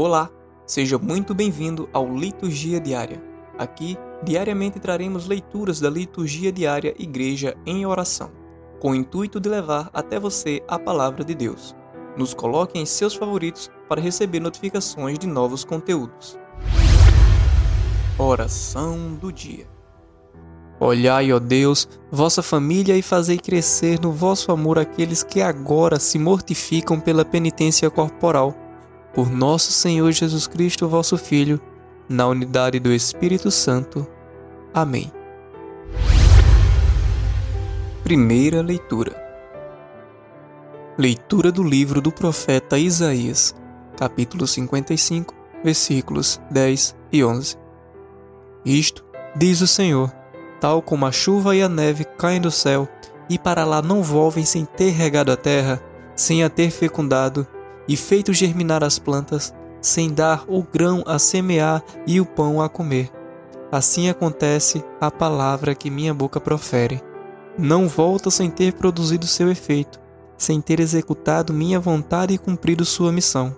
Olá, seja muito bem-vindo ao Liturgia Diária. Aqui, diariamente traremos leituras da Liturgia Diária Igreja em Oração, com o intuito de levar até você a palavra de Deus. Nos coloque em seus favoritos para receber notificações de novos conteúdos. Oração do Dia Olhai, ó Deus, vossa família e fazei crescer no vosso amor aqueles que agora se mortificam pela penitência corporal por nosso Senhor Jesus Cristo, vosso Filho, na unidade do Espírito Santo. Amém. Primeira leitura. Leitura do livro do profeta Isaías, capítulo 55, versículos 10 e 11. Isto diz o Senhor, tal como a chuva e a neve caem do céu e para lá não volvem sem ter regado a terra, sem a ter fecundado e feito germinar as plantas, sem dar o grão a semear e o pão a comer. Assim acontece a palavra que minha boca profere. Não volta sem ter produzido seu efeito, sem ter executado minha vontade e cumprido sua missão.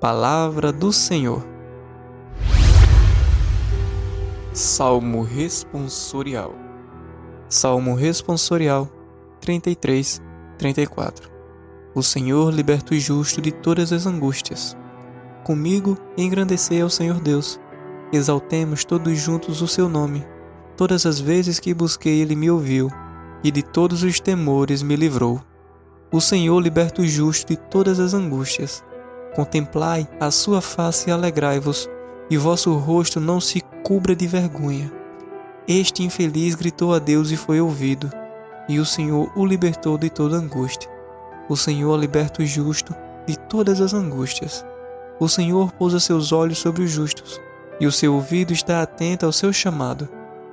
Palavra do Senhor. Salmo responsorial. Salmo responsorial 33, 34. O Senhor liberta o justo de todas as angústias. Comigo engrandecei ao Senhor Deus. Exaltemos todos juntos o seu nome. Todas as vezes que busquei, ele me ouviu, e de todos os temores me livrou. O Senhor liberta o justo de todas as angústias. Contemplai a sua face e alegrai-vos, e vosso rosto não se cubra de vergonha. Este infeliz gritou a Deus e foi ouvido, e o Senhor o libertou de toda angústia. O Senhor liberta o justo de todas as angústias. O Senhor pousa seus olhos sobre os justos, e o seu ouvido está atento ao seu chamado,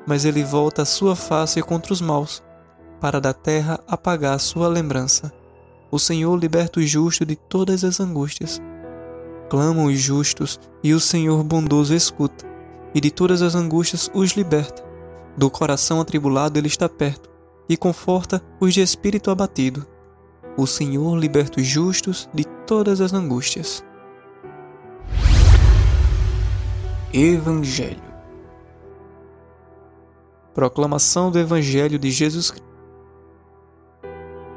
mas ele volta a sua face contra os maus, para da terra apagar sua lembrança. O Senhor liberta o justo de todas as angústias. Clamam os justos, e o Senhor bondoso escuta, e de todas as angústias os liberta. Do coração atribulado ele está perto, e conforta os de espírito abatido. O Senhor liberta os justos de todas as angústias. Evangelho Proclamação do Evangelho de Jesus Cristo.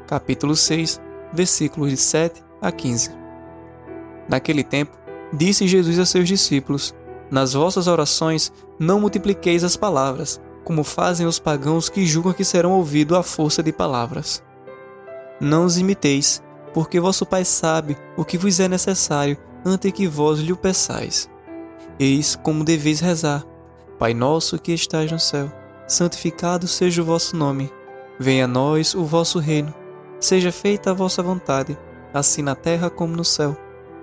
Capítulo 6, versículos de 7 a 15. Naquele tempo, disse Jesus a seus discípulos: Nas vossas orações não multipliqueis as palavras, como fazem os pagãos que julgam que serão ouvidos à força de palavras não os imiteis, porque vosso Pai sabe o que vos é necessário antes que vós lhe o peçais. Eis como deveis rezar: Pai nosso que estais no céu, santificado seja o vosso nome. Venha a nós o vosso reino. Seja feita a vossa vontade, assim na terra como no céu.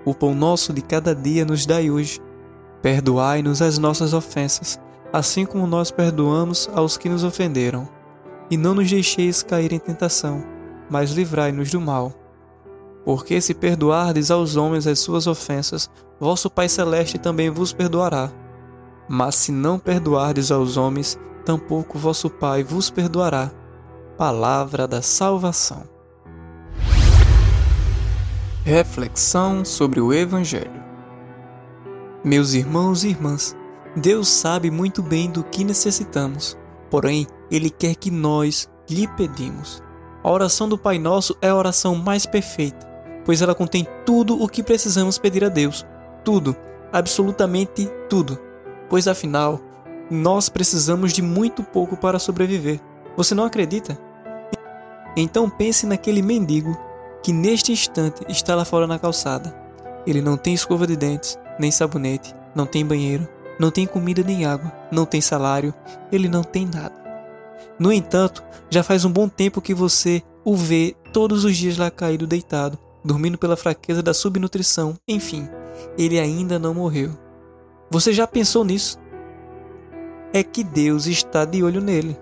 O pão nosso de cada dia nos dai hoje. Perdoai-nos as nossas ofensas, assim como nós perdoamos aos que nos ofenderam. E não nos deixeis cair em tentação mas livrai-nos do mal. Porque se perdoardes aos homens as suas ofensas, vosso Pai Celeste também vos perdoará. Mas se não perdoardes aos homens, tampouco vosso Pai vos perdoará. Palavra da salvação. Reflexão sobre o Evangelho. Meus irmãos e irmãs, Deus sabe muito bem do que necessitamos, porém, Ele quer que nós lhe pedimos. A oração do Pai Nosso é a oração mais perfeita, pois ela contém tudo o que precisamos pedir a Deus. Tudo, absolutamente tudo. Pois afinal, nós precisamos de muito pouco para sobreviver. Você não acredita? Então pense naquele mendigo que neste instante está lá fora na calçada. Ele não tem escova de dentes, nem sabonete, não tem banheiro, não tem comida nem água, não tem salário, ele não tem nada. No entanto, já faz um bom tempo que você o vê todos os dias lá caído deitado, dormindo pela fraqueza da subnutrição, enfim, ele ainda não morreu. Você já pensou nisso? É que Deus está de olho nele,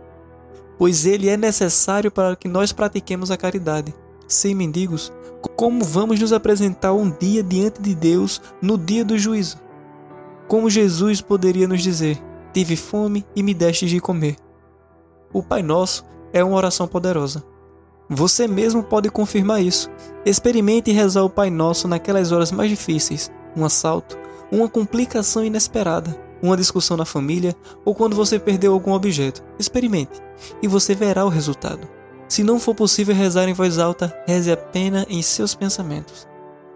pois ele é necessário para que nós pratiquemos a caridade. Sem mendigos, como vamos nos apresentar um dia diante de Deus no dia do juízo? Como Jesus poderia nos dizer: Tive fome e me deste de comer? O Pai Nosso é uma oração poderosa. Você mesmo pode confirmar isso. Experimente rezar o Pai Nosso naquelas horas mais difíceis, um assalto, uma complicação inesperada, uma discussão na família ou quando você perdeu algum objeto. Experimente e você verá o resultado. Se não for possível rezar em voz alta, reze apenas em seus pensamentos.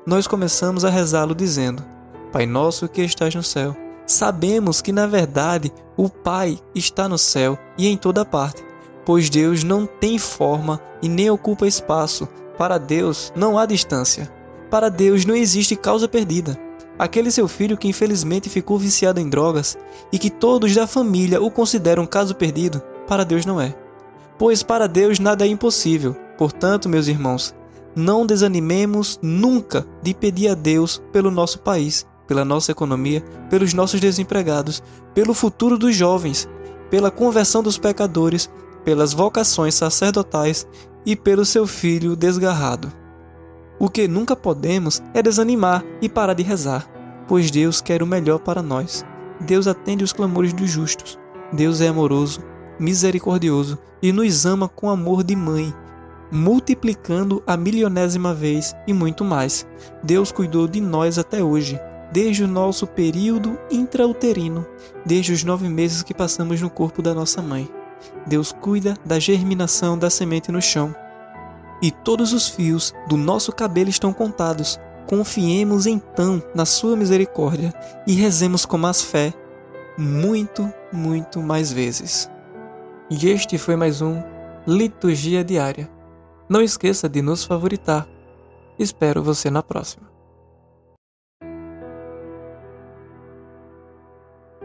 Nós começamos a rezá-lo dizendo: Pai nosso que estás no céu. Sabemos que na verdade o Pai está no céu e em toda parte, pois Deus não tem forma e nem ocupa espaço. Para Deus não há distância. Para Deus não existe causa perdida. Aquele seu filho que infelizmente ficou viciado em drogas e que todos da família o consideram caso perdido, para Deus não é. Pois para Deus nada é impossível. Portanto, meus irmãos, não desanimemos nunca de pedir a Deus pelo nosso país, pela nossa economia, pelos nossos desempregados, pelo futuro dos jovens, pela conversão dos pecadores, pelas vocações sacerdotais e pelo seu filho desgarrado. O que nunca podemos é desanimar e parar de rezar, pois Deus quer o melhor para nós. Deus atende os clamores dos justos. Deus é amoroso, misericordioso e nos ama com amor de mãe, multiplicando a milionésima vez e muito mais. Deus cuidou de nós até hoje, desde o nosso período intrauterino, desde os nove meses que passamos no corpo da nossa mãe. Deus cuida da germinação da semente no chão e todos os fios do nosso cabelo estão contados. Confiemos então na Sua misericórdia e rezemos com mais fé, muito, muito mais vezes. E este foi mais um Liturgia Diária. Não esqueça de nos favoritar. Espero você na próxima.